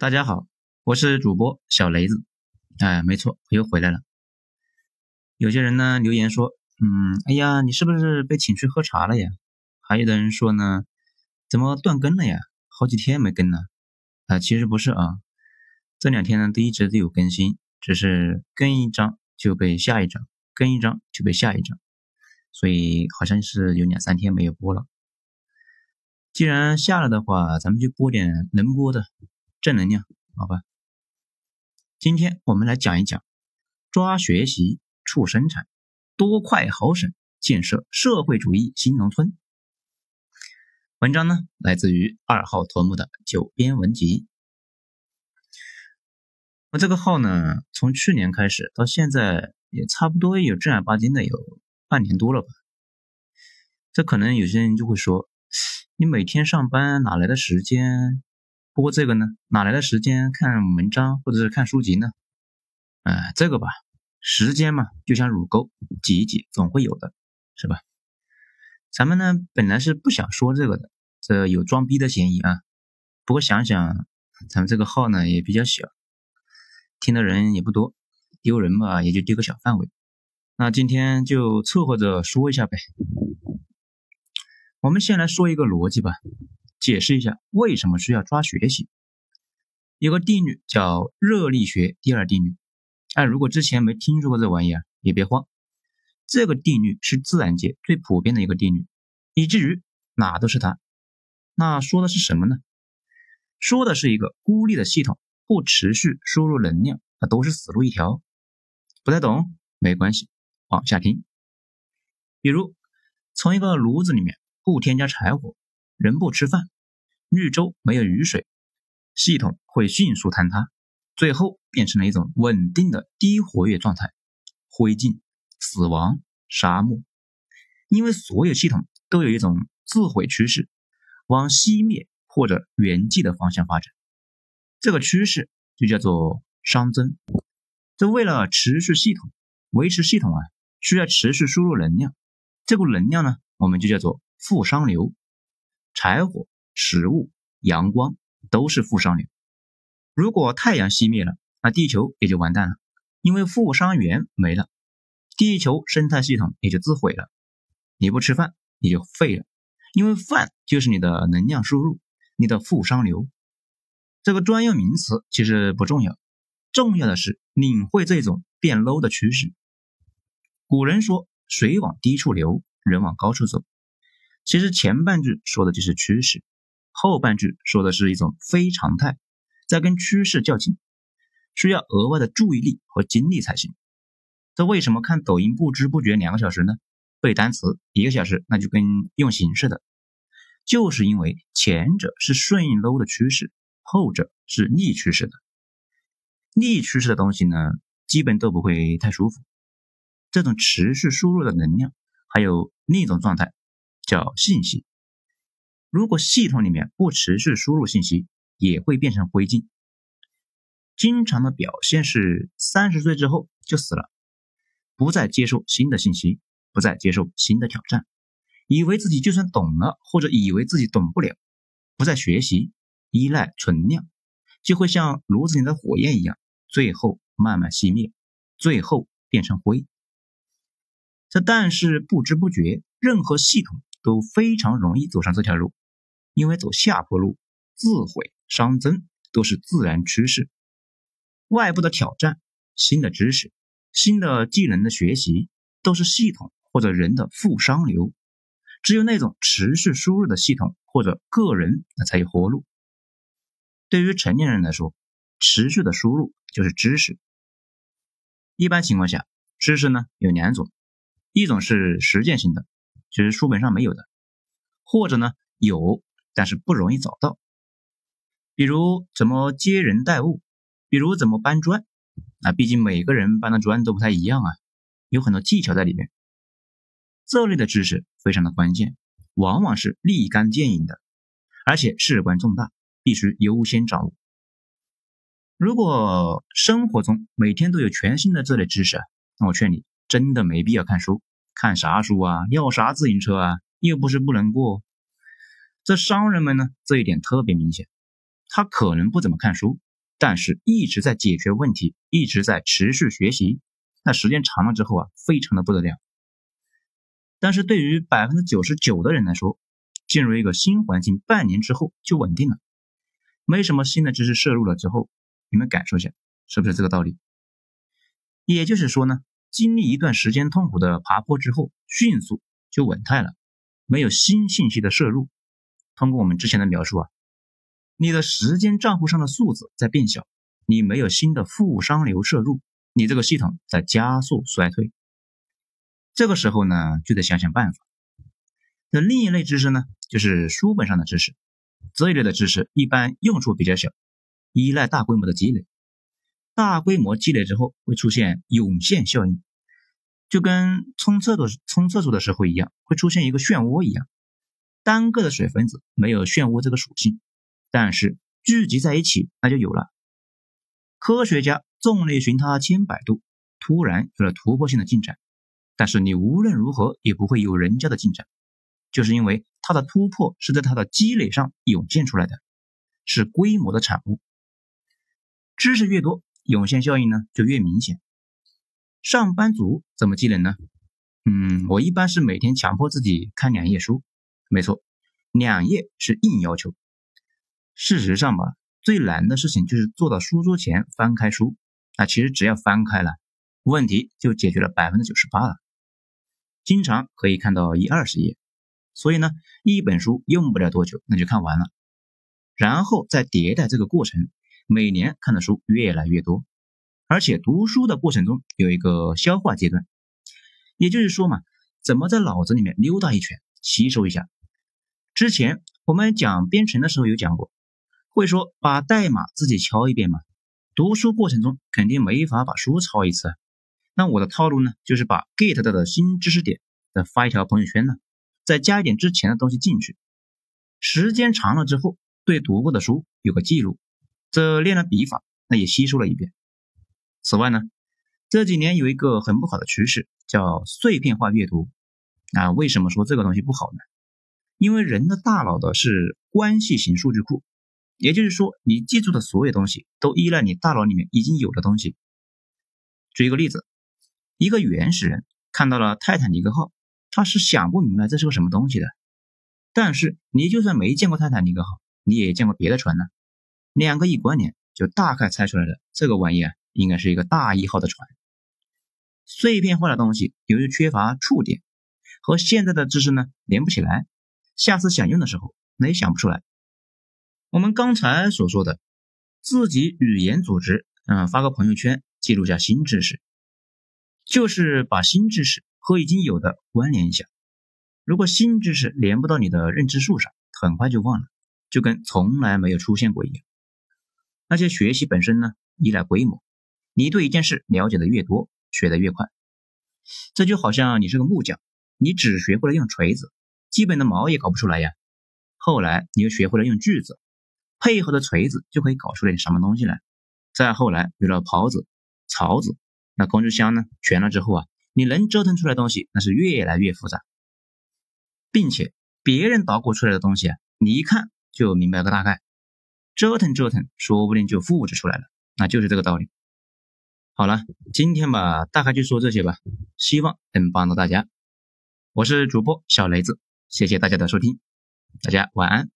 大家好，我是主播小雷子。哎，没错，我又回来了。有些人呢留言说，嗯，哎呀，你是不是被请去喝茶了呀？还有的人说呢，怎么断更了呀？好几天没更了。啊，其实不是啊，这两天呢都一直都有更新，只是更一张就被下一张，更一张就被下一张，所以好像是有两三天没有播了。既然下了的话，咱们就播点能播的。正能量，好吧。今天我们来讲一讲抓学习促生产，多快好省，建设社会主义新农村。文章呢来自于二号头目的九编文集。我这个号呢，从去年开始到现在也差不多有正儿八经的有半年多了吧。这可能有些人就会说，你每天上班哪来的时间？播这个呢，哪来的时间看文章或者是看书籍呢？哎，这个吧，时间嘛，就像乳沟，挤一挤总会有的，是吧？咱们呢本来是不想说这个的，这有装逼的嫌疑啊。不过想想，咱们这个号呢也比较小，听的人也不多，丢人嘛也就丢个小范围。那今天就凑合着说一下呗。我们先来说一个逻辑吧。解释一下为什么需要抓学习？有个定律叫热力学第二定律。哎，如果之前没听说过这玩意儿，也别慌。这个定律是自然界最普遍的一个定律，以至于哪都是它。那说的是什么呢？说的是一个孤立的系统不持续输入能量，那都是死路一条。不太懂没关系，往下听。比如从一个炉子里面不添加柴火。人不吃饭，绿洲没有雨水，系统会迅速坍塌，最后变成了一种稳定的低活跃状态，灰烬、死亡、沙漠。因为所有系统都有一种自毁趋势，往熄灭或者圆寂的方向发展，这个趋势就叫做熵增。这为了持续系统维持系统啊，需要持续输入能量，这股能量呢，我们就叫做负熵流。柴火、食物、阳光都是负熵流。如果太阳熄灭了，那地球也就完蛋了，因为负熵源没了，地球生态系统也就自毁了。你不吃饭，你就废了，因为饭就是你的能量输入，你的负熵流。这个专用名词其实不重要，重要的是领会这种变 low 的趋势。古人说：“水往低处流，人往高处走。”其实前半句说的就是趋势，后半句说的是一种非常态，在跟趋势较劲，需要额外的注意力和精力才行。这为什么看抖音不知不觉两个小时呢？背单词一个小时，那就跟用刑似的。就是因为前者是顺应 low 的趋势，后者是逆趋势的。逆趋势的东西呢，基本都不会太舒服。这种持续输入的能量，还有另一种状态。叫信息，如果系统里面不持续输入信息，也会变成灰烬。经常的表现是三十岁之后就死了，不再接受新的信息，不再接受新的挑战，以为自己就算懂了，或者以为自己懂不了，不再学习，依赖存量，就会像炉子里的火焰一样，最后慢慢熄灭，最后变成灰。这但是不知不觉，任何系统。都非常容易走上这条路，因为走下坡路、自毁、熵增都是自然趋势。外部的挑战、新的知识、新的技能的学习，都是系统或者人的负熵流。只有那种持续输入的系统或者个人，那才有活路。对于成年人来说，持续的输入就是知识。一般情况下，知识呢有两种，一种是实践性的。就是书本上没有的，或者呢有，但是不容易找到。比如怎么接人待物，比如怎么搬砖，啊，毕竟每个人搬的砖都不太一样啊，有很多技巧在里面。这类的知识非常的关键，往往是立竿见影的，而且事关重大，必须优先掌握。如果生活中每天都有全新的这类知识，那我劝你真的没必要看书。看啥书啊？要啥自行车啊？又不是不能过。这商人们呢，这一点特别明显。他可能不怎么看书，但是一直在解决问题，一直在持续学习，那时间长了之后啊，非常的不得了。但是对于百分之九十九的人来说，进入一个新环境半年之后就稳定了，没什么新的知识摄入了之后，你们感受一下，是不是这个道理？也就是说呢，经历一段时间痛苦的爬坡之后，迅速就稳态了，没有新信息的摄入。通过我们之前的描述啊。你的时间账户上的数字在变小，你没有新的负商流摄入，你这个系统在加速衰退。这个时候呢，就得想想办法。那另一类知识呢，就是书本上的知识，这一类的知识一般用处比较小，依赖大规模的积累。大规模积累之后会出现涌现效应，就跟冲厕所冲厕所的时候一样，会出现一个漩涡一样。单个的水分子没有漩涡这个属性。但是聚集在一起，那就有了。科学家众里寻他千百度，突然有了突破性的进展。但是你无论如何也不会有人家的进展，就是因为他的突破是在他的积累上涌现出来的，是规模的产物。知识越多，涌现效应呢就越明显。上班族怎么积累呢？嗯，我一般是每天强迫自己看两页书。没错，两页是硬要求。事实上吧，最难的事情就是坐到书桌前翻开书。那其实只要翻开了，问题就解决了百分之九十八了。经常可以看到一二十页，所以呢，一本书用不了多久那就看完了。然后再迭代这个过程，每年看的书越来越多，而且读书的过程中有一个消化阶段，也就是说嘛，怎么在脑子里面溜达一圈，吸收一下。之前我们讲编程的时候有讲过。会说把代码自己敲一遍嘛？读书过程中肯定没法把书抄一次。那我的套路呢，就是把 get 到的新知识点再发一条朋友圈呢，再加一点之前的东西进去。时间长了之后，对读过的书有个记录，这练了笔法，那也吸收了一遍。此外呢，这几年有一个很不好的趋势，叫碎片化阅读。啊为什么说这个东西不好呢？因为人的大脑的是关系型数据库。也就是说，你记住的所有东西都依赖你大脑里面已经有的东西。举一个例子，一个原始人看到了泰坦尼克号，他是想不明白这是个什么东西的。但是你就算没见过泰坦尼克号，你也见过别的船呢。两个一关联，就大概猜出来了，这个玩意啊，应该是一个大一号的船。碎片化的东西由于缺乏触点，和现在的知识呢连不起来，下次想用的时候，那也想不出来。我们刚才所说的，自己语言组织，嗯，发个朋友圈记录下新知识，就是把新知识和已经有的关联一下。如果新知识连不到你的认知树上，很快就忘了，就跟从来没有出现过一样。而且学习本身呢，依赖规模，你对一件事了解的越多，学的越快。这就好像你是个木匠，你只学会了用锤子，基本的毛也搞不出来呀。后来你又学会了用锯子。配合的锤子就可以搞出点什么东西来。再后来有了刨子、槽子，那工具箱呢全了之后啊，你能折腾出来东西那是越来越复杂，并且别人捣鼓出来的东西啊，你一看就明白个大概，折腾折腾，说不定就复制出来了，那就是这个道理。好了，今天吧，大概就说这些吧，希望能帮到大家。我是主播小雷子，谢谢大家的收听，大家晚安。